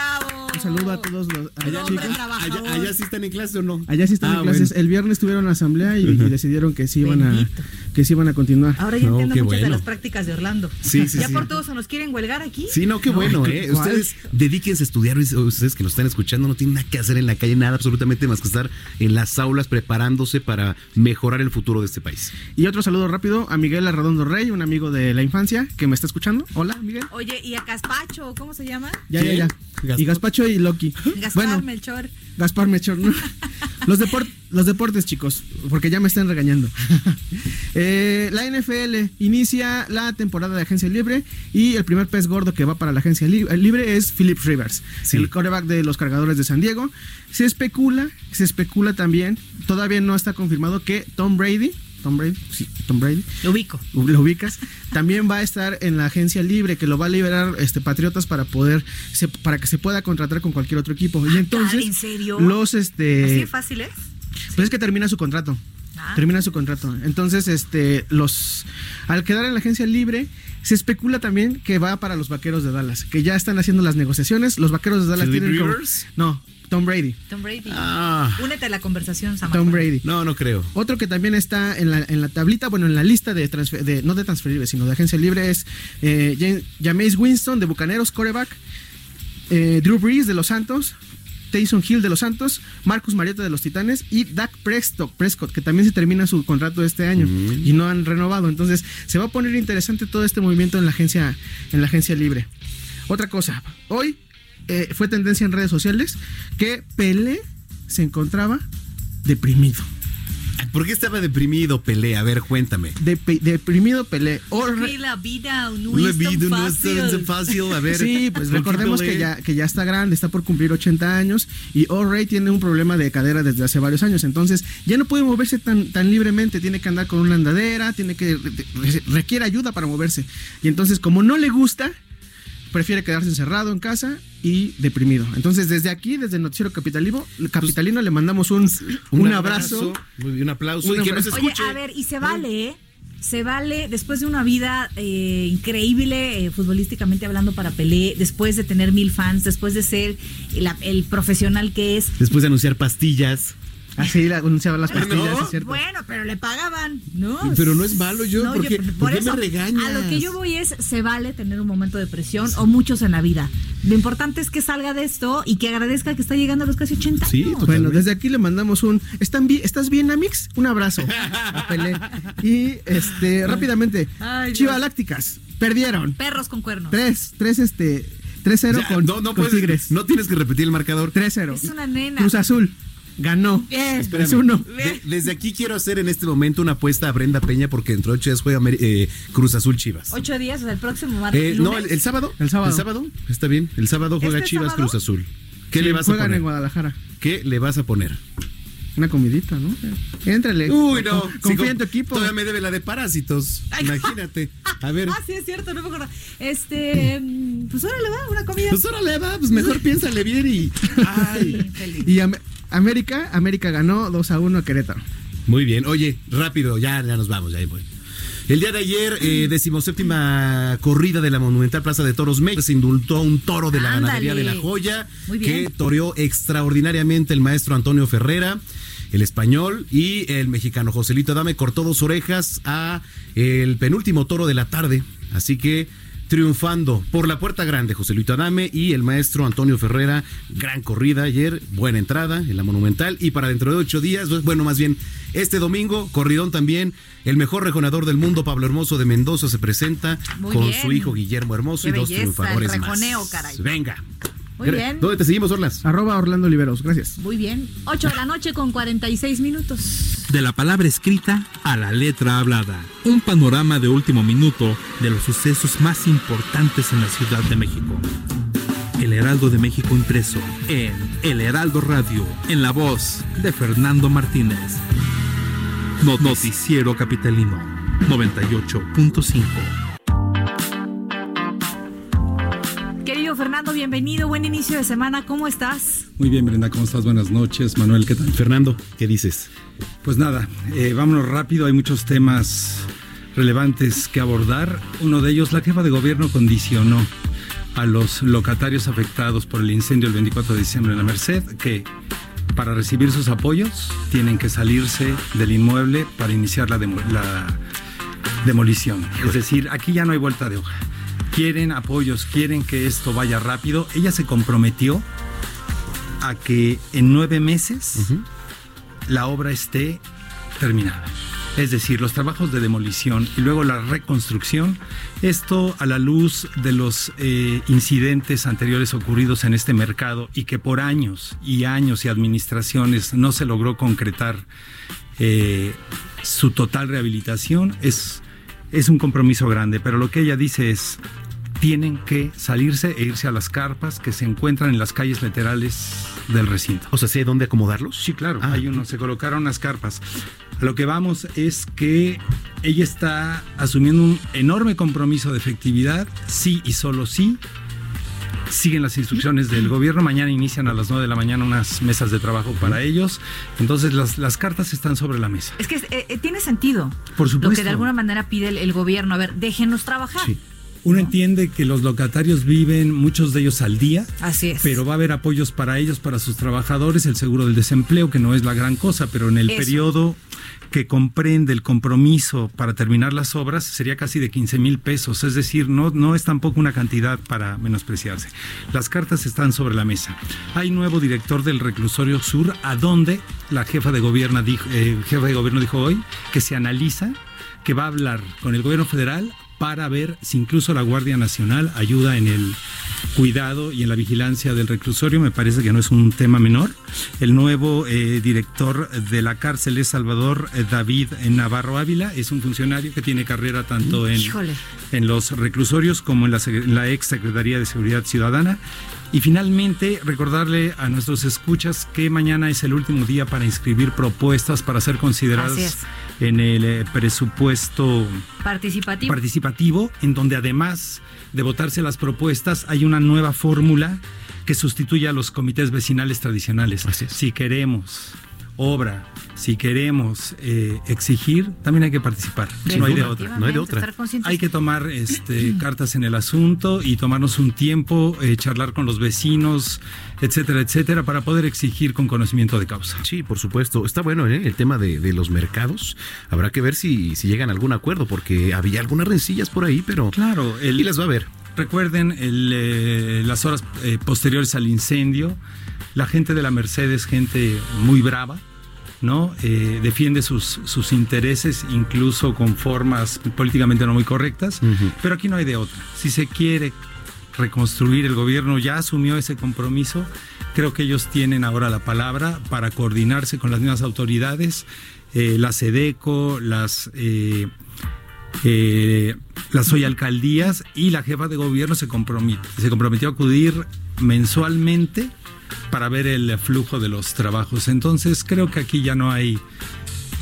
Un saludo a todos los a chicos. Allá, allá sí están en clase o no? Allá sí están Ah, en clases. bueno. El viernes tuvieron la asamblea y, decidieron que sí iban a que sí iban a continuar. Ahora ya No, entiendo muchas de las prácticas de Orlando. Sí, sí, ya sí. por todos se nos quieren huelgar aquí. Sí, no, qué bueno, ¿qué- ¿eh? cuál? Ustedes dedíquense a estudiar, ustedes que nos están escuchando no tienen nada que hacer en la calle, nada absolutamente más que estar en las aulas preparándose para mejorar el futuro de este país. Y otro saludo rápido a Miguel Arredondo Rey, un amigo de la infancia que me está escuchando. Hola, Miguel. Oye, ¿y a Caspacho? ¿Cómo se llama? Ya, ya, ya. Y Gaspacho y Loki. Gaspar Bueno, Melchor. Gaspar Melchor, ¿no? los, deport- los deportes, chicos, porque ya me están regañando. Eh, la NFL inicia la temporada de agencia libre y el primer pez gordo que va para la agencia li- libre es Philip Rivers, el quarterback de los cargadores de San Diego. Se especula, se especula también, todavía no está confirmado que Tom Brady, Tom Brady, sí, Tom Brady. Lo ubico. Lo ubicas. También va a estar en la agencia libre que lo va a liberar este Patriotas para poder se- para que se pueda contratar con cualquier otro equipo. Y entonces ¿En serio? los este ¿Así de fácil es? pues es que termina su contrato. Ah. Termina su contrato. Entonces, este, los, al quedar en la agencia libre, se especula también que va para los vaqueros de Dallas, que ya están haciendo las negociaciones. Los vaqueros de Dallas ¿Philip tienen como- no, Tom Brady. Tom Brady. Ah. Únete a la conversación, Samantha. Tom Brady. No, no creo. Otro que también está en la, en la tablita, bueno, en la lista de, transfer- de no de transferibles, sino de agencia libre es eh, Jam- Jameis Winston de Bucaneros, coreback, eh, Drew Brees de los Santos, Taysom Hill de los Santos, Marcus Mariota de los Titanes y Dak Prescott, Prescott, que también se termina su contrato este año y no han renovado. Entonces, se va a poner interesante todo este movimiento en la agencia, en la agencia libre. Otra cosa, hoy eh, fue tendencia en redes sociales que Pelé se encontraba deprimido. ¿Por qué estaba deprimido Pelé? A ver, cuéntame. deprimido Pelé. la vida no, La es, vida tan no fácil. es tan fácil. A ver. Sí, pues ¿por qué recordemos que ya, que ya está grande, está por cumplir 80 años y O'Reilly tiene un problema de cadera desde hace varios años, entonces ya no puede moverse tan, tan libremente, tiene que andar con una andadera, tiene que re- requiere ayuda para moverse. Y entonces como no le gusta, prefiere quedarse encerrado en casa y deprimido. Entonces desde aquí, desde el noticiero capitalino, capitalino le mandamos un, un, abrazo. Muy bien, un aplauso. Un y que nos abrazo. Oye, escuche. a ver, y se vale, ¿eh? Se vale, después de una vida eh, increíble, eh, futbolísticamente hablando para Pelé, después de tener mil fans, después de ser el, el profesional que es. Después de anunciar pastillas. Así le anunciaba las pastillas, No. es cierto. Bueno, pero le pagaban, ¿no? Pero no es malo, yo, No, ¿por qué, por por qué eso, me regañas? A lo que yo voy es, se vale tener un momento de depresión o muchos en la vida. Lo importante es que salga de esto y que agradezca que está llegando a los casi 80 años. Bueno, desde aquí le mandamos un ¿Están bien, ¿Estás bien, Amix? Un abrazo a Pelé. Y este, rápidamente, Ay. Chivas Lácticas, perdieron. Perros con cuernos. Tres, tres, este, 3-0 Ya, con, no, no con puedes- Tigres. No tienes que repetir el marcador. 3-0. Es una nena. Cruz Azul, ganó. Bien. Es uno. De- desde aquí quiero hacer en este momento una apuesta a Brenda Peña porque dentro de ocho días juega eh, Cruz Azul Chivas. Ocho días, o sea, el próximo martes. Eh, no, el, el sábado. El sábado. El sábado. Está bien. El sábado juega ¿Este Chivas sábado? Cruz Azul. ¿Qué Sí, le vas a juegan poner? en Guadalajara. ¿Qué le vas a poner? Una comidita, ¿no? Éntrale. Uy, no. Sí, Confía con- en tu equipo. Todavía me debe la de parásitos. Imagínate. A ver. Ah, sí, es cierto, no me acuerdo. Este, mm, pues órale, va, una comida. Pues órale, va. Pues mejor piénsale bien y. Ay. Y Am- América, América ganó 2 a 1 a Querétaro. Muy bien. Oye, rápido, ya, ya nos vamos. Ya, ahí voy. El día de ayer, eh, decimoséptima corrida de la Monumental Plaza de Toros México, se indultó un toro de la Ándale. ganadería de la joya Muy bien. que toreó extraordinariamente el maestro Antonio Ferrera. El español y el mexicano Joselito Adame cortó dos orejas a el penúltimo toro de la tarde. Así que triunfando por la puerta grande José Luis Adame y el maestro Antonio Ferrera. Gran corrida ayer, buena entrada en la Monumental. Y para dentro de ocho días, bueno, más bien este domingo, corridón también. El mejor rejonador del mundo, Pablo Hermoso de Mendoza, se presenta Muy con bien. su hijo Guillermo Hermoso Qué y dos belleza, triunfadores el más. rejoneo, caray. Venga. Muy bien. ¿Dónde te seguimos, Orlas? Arroba Orlando Oliveros, gracias. Muy bien. 8 de la noche con 46 minutos. De la palabra escrita a la letra hablada. Un panorama de último minuto de los sucesos más importantes en la Ciudad de México. El Heraldo de México impreso en El Heraldo Radio, en la voz de Fernando Martínez. No- Noticiero Capitalino 98.5. Fernando, bienvenido. Buen inicio de semana. ¿Cómo estás? Muy bien, Brenda, ¿cómo estás? Buenas noches. Manuel, ¿qué tal? Fernando, ¿qué dices? Pues nada, eh, vámonos rápido. Hay muchos temas relevantes que abordar. Uno de ellos, la jefa de gobierno condicionó a los locatarios afectados por el incendio el 24 de diciembre en la Merced que para recibir sus apoyos tienen que salirse del inmueble para iniciar la, demo- la demolición. Es decir, aquí ya no hay vuelta de hoja. Quieren apoyos, quieren que esto vaya rápido. Ella se comprometió a que en nueve meses la obra esté terminada. Es decir, los trabajos de demolición y luego la reconstrucción, esto a la luz de los eh, incidentes anteriores ocurridos en este mercado y que por años y años y administraciones no se logró concretar eh, su total rehabilitación, es, es un compromiso grande. Pero lo que ella dice es, tienen que salirse e irse a las carpas que se encuentran en las calles laterales del recinto. O sea, ¿sé dónde acomodarlos? Sí, claro. Ah. Hay uno, se colocaron unas carpas. A lo que vamos es que ella está asumiendo un enorme compromiso de efectividad, sí y solo sí. Siguen las instrucciones del gobierno. Mañana inician a las 9 de la mañana unas mesas de trabajo para ellos. Entonces las, las cartas están sobre la mesa. Es que eh, eh, tiene sentido. Por Lo que supuesto. de alguna manera pide el, el gobierno. A ver, déjenos trabajar. Uno entiende que los locatarios viven, muchos de ellos al día. Así es. Pero va a haber apoyos para ellos, para sus trabajadores, el seguro del desempleo, que no es la gran cosa, pero en el Eso. periodo que comprende el compromiso para terminar las obras sería casi de 15 mil pesos, es decir, no, no es tampoco una cantidad para menospreciarse. Las cartas están sobre la mesa. Hay nuevo director del reclusorio sur, a donde la jefa de gobierno dijo, eh, jefa de gobierno dijo hoy que se analiza, que va a hablar con el gobierno federal para ver si incluso la Guardia Nacional ayuda en el cuidado y en la vigilancia del reclusorio. Me parece que no es un tema menor. El nuevo eh, director de la cárcel es Salvador eh, David Navarro Ávila. Es un funcionario que tiene carrera tanto en, en los reclusorios como en la, en la ex Secretaría de Seguridad Ciudadana. Y finalmente, recordarle a nuestros escuchas que mañana es el último día para inscribir propuestas para ser consideradas en el eh, presupuesto participativo. participativo, en donde además de votarse las propuestas, hay una nueva fórmula que sustituye a los comités vecinales tradicionales. Si queremos obra, si queremos eh, exigir, también hay que participar. No hay de otra. No hay de otra. Hay que tomar este, cartas en el asunto y tomarnos un tiempo, eh, charlar con los vecinos, etcétera, etcétera, para poder exigir con conocimiento de causa. Sí, por supuesto. Está bueno ¿eh? el tema de, de, los mercados. Habrá que ver si, si llegan a algún acuerdo, porque había algunas rencillas por ahí, pero. Claro, el, y las va a ver. Recuerden el, eh, las horas eh, posteriores al incendio. La gente de la Mercedes, gente muy brava, ¿no? Eh, defiende sus, sus intereses, incluso con formas políticamente no muy correctas, pero aquí no hay de otra. Si se quiere reconstruir, el gobierno ya asumió ese compromiso, creo que ellos tienen ahora la palabra para coordinarse con las mismas autoridades, eh, la SEDECO, las... Eh, las hoy alcaldías y la jefa de gobierno se se comprometió a acudir mensualmente para ver el flujo de los trabajos. Entonces creo que aquí ya no hay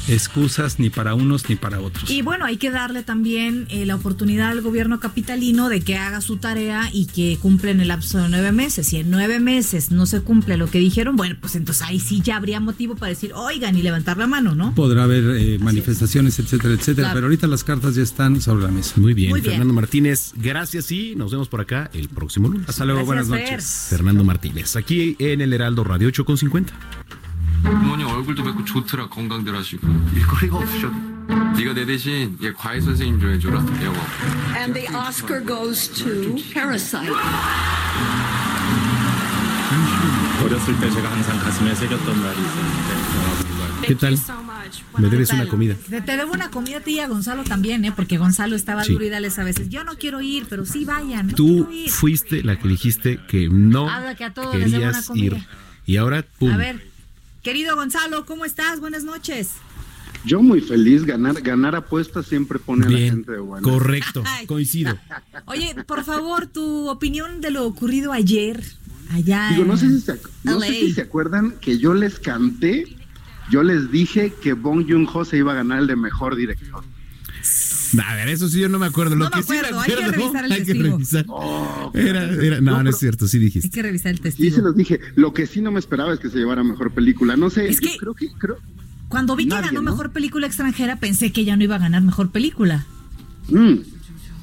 excusas ni para unos ni para otros. Y bueno, hay que darle también eh, la oportunidad al gobierno capitalino de que haga su tarea y que cumpla en el lapso de nueve meses. Si en nueve meses no se cumple lo que dijeron, bueno, pues entonces ahí sí ya habría motivo para decir, oigan, y levantar la mano, ¿no? Podrá haber eh, manifestaciones, etcétera, etcétera, claro. pero ahorita las cartas ya están sobre la mesa. Muy bien, Muy bien. Fernando Martínez, gracias y nos vemos por acá el próximo lunes. Hasta luego, gracias, buenas noches. Fer. Fernando Martínez, aquí en el Heraldo Radio 8 con 50. 부모님 얼굴도 뵙고 좋더라 건강들 하시고 일거리가 없으셔도 네가 내 대신 얘 과외 선생님 좀 해줘라 영어 And the Oscar goes to Parasite. 어렸을 때 제가 항상 가슴에 새겼던 말이 있었는데 ¿Qué tal? Me debes una comida. Te, te, debo una comida a ti y a Gonzalo también, ¿eh? Porque Gonzalo estaba sí. duro y dales a veces. Yo no quiero ir, pero sí vayan. No Tú fuiste la que dijiste que no Habla que a todos les debo una querías comida. ir. Y ahora, pum. A ver, querido Gonzalo, ¿cómo estás? Buenas noches. Yo muy feliz, ganar, ganar apuestas siempre pone a la gente de buena. correcto, coincido. Oye, por favor, tu opinión de lo ocurrido ayer allá Digo, no sé, si se, no sé si se acuerdan que yo les canté, yo les dije que Bong Joon-ho se iba a ganar el de mejor director. A ver, eso sí yo no me acuerdo. Lo No me que sí me acuerdo, hay que acuerdo, revisar el hay que revisar. Oh, Era, era- no, no, es cierto, sí Hay dijiste. que revisar el testigo. se los dije. Lo que sí no me esperaba es que se llevara mejor película. No sé, Es que- creo que creo, Cuando vi que Nadie, ganó ¿no? mejor película extranjera, pensé que ya no iba a ganar mejor película. Mm,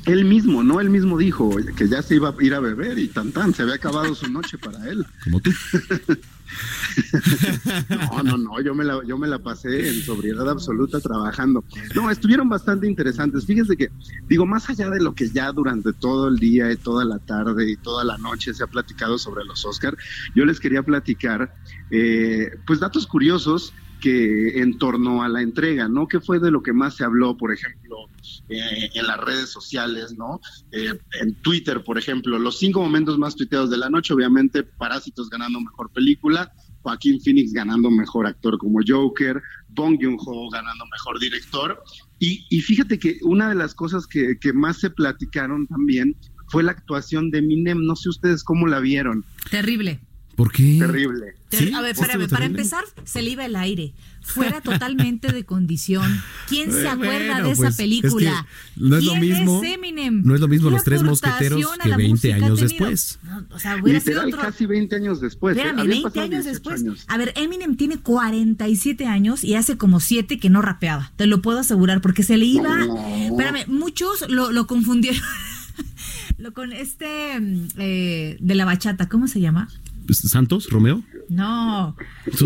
él mismo, ¿no? Él mismo dijo que ya se iba a ir a beber y tan tan, se había acabado su noche para él. Como tú. No, no, no, yo me la, yo me la pasé en sobriedad absoluta trabajando. No, estuvieron bastante interesantes. Fíjese que, digo, más allá de lo que ya durante todo el día y toda la tarde y toda la noche se ha platicado sobre los Oscar, yo les quería platicar, eh, pues, datos curiosos que en torno a la entrega, ¿no? ¿Qué fue de lo que más se habló, por ejemplo, eh, en las redes sociales, ¿no? Eh, en Twitter, por ejemplo, los cinco momentos más tuiteados de la noche, obviamente, Parásitos ganando mejor película, Joaquín Phoenix ganando mejor actor como Joker, Bong Joon-ho ganando mejor director. Y, y fíjate que una de las cosas que, que más se platicaron también fue la actuación de Eminem. No sé ustedes cómo la vieron. Terrible. ¿Por qué? Terrible. Ter- a ver, espérame, para empezar, se le iba el aire. Fuera totalmente de condición. ¿Quién se Eh, acuerda bueno, de esa pues, es película? que no es lo ¿Quién mismo- es Eminem? no es lo mismo ¿Qué Los Tres Mosqueteros que la 20 música ha años después. No, o sea, hubiera sido Literal, otro. casi 20 años después. ¿eh? Espérame, Habían 20 pasado años 18 después. años. A ver, Eminem tiene 47 años y hace como 7 que no rapeaba. Te lo puedo asegurar, porque se le iba. No. Espérame, muchos lo, lo confundieron. lo con este mm, eh, de la bachata, ¿cómo se llama? ¿Santos? ¿Romeo? No.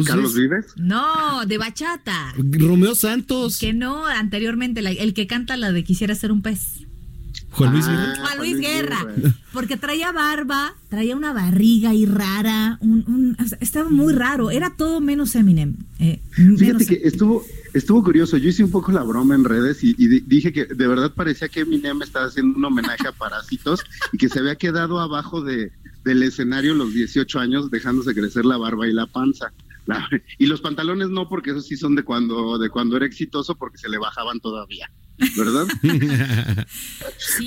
Carlos Vives. No, de bachata. Romeo Santos. Que no, anteriormente, la- el que canta la de Quisiera ser un pez. Juan Luis Ah, Guerra. Juan Luis Guerra, porque traía barba, traía una barriga y rara, un, un- o sea, estaba muy raro, era todo menos Eminem. eh, Fíjate menos- que estuvo estuvo curioso. Yo hice un poco la broma en redes y, y di- dije que de verdad parecía que Eminem estaba haciendo un homenaje a Parásitos y que se había quedado abajo de, del escenario los 18 años dejándose crecer la barba y la panza. La- y los pantalones no, porque esos sí son de cuando de cuando era exitoso porque se le bajaban todavía. ¿Verdad?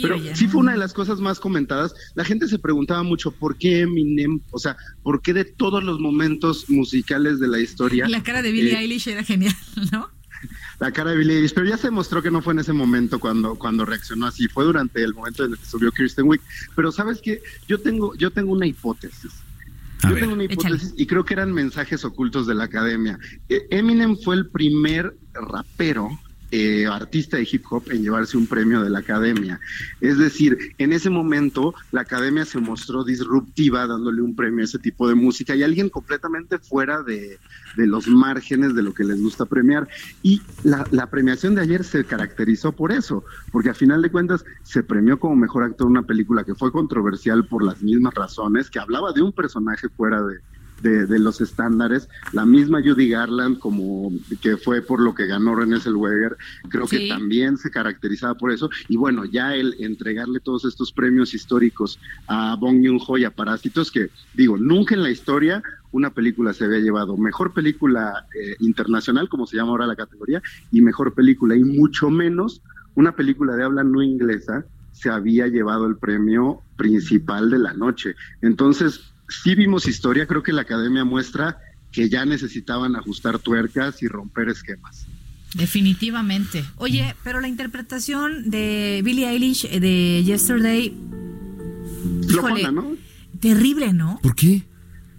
Pero oye, sí fue una de las cosas más comentadas. La gente se preguntaba mucho por qué Eminem, o sea, por qué de todos los momentos musicales de la historia. La cara de Billie eh, Eilish era genial, ¿no? La cara de Billie Eilish, pero ya se demostró que no fue en ese momento cuando, cuando reaccionó así, fue durante el momento en el que subió Kristen Wiig. Pero sabes que yo tengo, yo tengo una hipótesis. yo tengo una hipótesis y creo que eran mensajes ocultos de la academia. Eh, Eminem fue el primer rapero eh, artista de hip hop en llevarse un premio de la academia. Es decir, en ese momento la academia se mostró disruptiva dándole un premio a ese tipo de música y alguien completamente fuera de, de los márgenes de lo que les gusta premiar. Y la, la premiación de ayer se caracterizó por eso, porque a final de cuentas se premió como mejor actor una película que fue controversial por las mismas razones, que hablaba de un personaje fuera de, de, de los estándares. La misma Judy Garland, como que fue por lo que ganó René Zellweger, creo Sí. que también se caracterizaba por eso. Y bueno, ya el entregarle todos estos premios históricos a Bong Joon-ho y a Parásitos, que digo, nunca en la historia una película se había llevado mejor película eh, internacional, como se llama ahora la categoría, y mejor película, y mucho menos una película de habla no inglesa se había llevado el premio principal de la noche. Entonces, sí vimos historia, creo que la academia muestra que ya necesitaban ajustar tuercas y romper esquemas. Definitivamente. Oye, pero la interpretación de Billie Eilish eh, de Yesterday, híjole, ¿no? terrible, ¿no? ¿Por qué?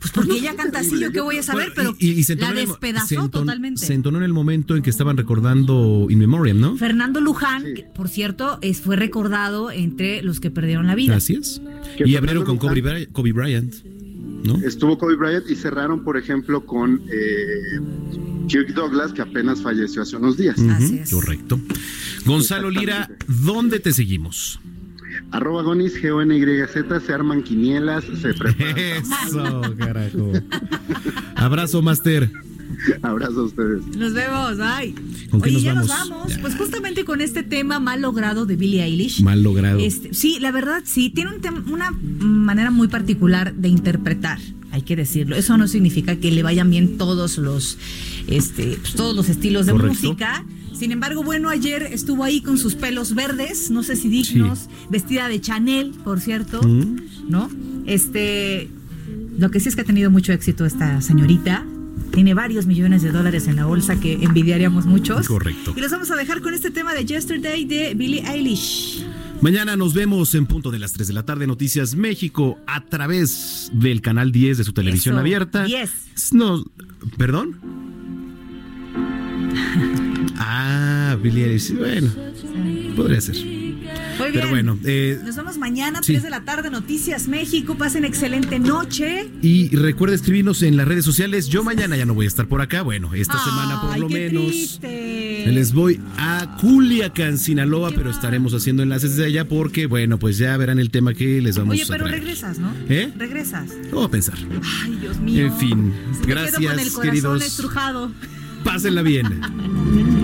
Pues porque ella canta así, yo qué voy a saber, pero Y- y se la entonó en el- despedazó enton- totalmente. Se entonó en el momento en que estaban recordando In Memoriam, ¿no? Fernando Luján, que, por cierto, es, fue recordado entre los que perdieron la vida. Así es. Y abrieron con Kobe Bryant, ¿no? Estuvo Kobe Bryant y cerraron, por ejemplo, con eh, Kirk Douglas, que apenas falleció hace unos días. Ujú, Correcto. Gonzalo Lira, ¿dónde te seguimos? Arroba Gonis, G-O-N-Y-Z, se arman quinielas, se preparan. Eso, carajo. Abrazo, Master. Abrazo a ustedes. Nos vemos, bye. ¿Con qué Oye, nos ya vamos? nos vamos. Pues justamente con este tema mal logrado de Billie Eilish. Mal logrado. Este, sí, la verdad, sí, tiene un una manera muy particular de interpretar, hay que decirlo. Eso no significa que le vayan bien todos los, este, pues, todos los estilos de Correcto. música. Sin embargo, bueno, ayer estuvo ahí con sus pelos verdes, no sé si dignos, vestida de Chanel, por cierto, Mm. ¿no? Este, lo que sí es que ha tenido mucho éxito esta señorita. Tiene varios millones de dólares en la bolsa que envidiaríamos muchos. Correcto. Y los vamos a dejar con este tema de Yesterday de Billie Eilish. Mañana nos vemos en punto de las 3 de la tarde, Noticias México, a través del canal 10 de su televisión Eso, abierta. 10. No, ¿Perdón? Ah, Billie Eilish. Bueno, podría ser. Muy Pero bien. bueno, eh, Nos vemos mañana, sí. 3 de la tarde, Noticias México. Pasen excelente noche. y recuerda escribirnos en las redes sociales. Yo mañana ya no voy a estar por acá. Bueno, esta semana por lo qué menos. triste. Les voy a Culiacán, Sinaloa, pero estaremos haciendo enlaces de allá porque, bueno, pues ya verán el tema que les vamos Oye, a pero traer. regresas, ¿no? ¿Eh? Regresas. Vamos a pensar. Ay, Dios mío. En fin, Me quedo con el gracias, corazón queridos. estrujado. Pásenla bien.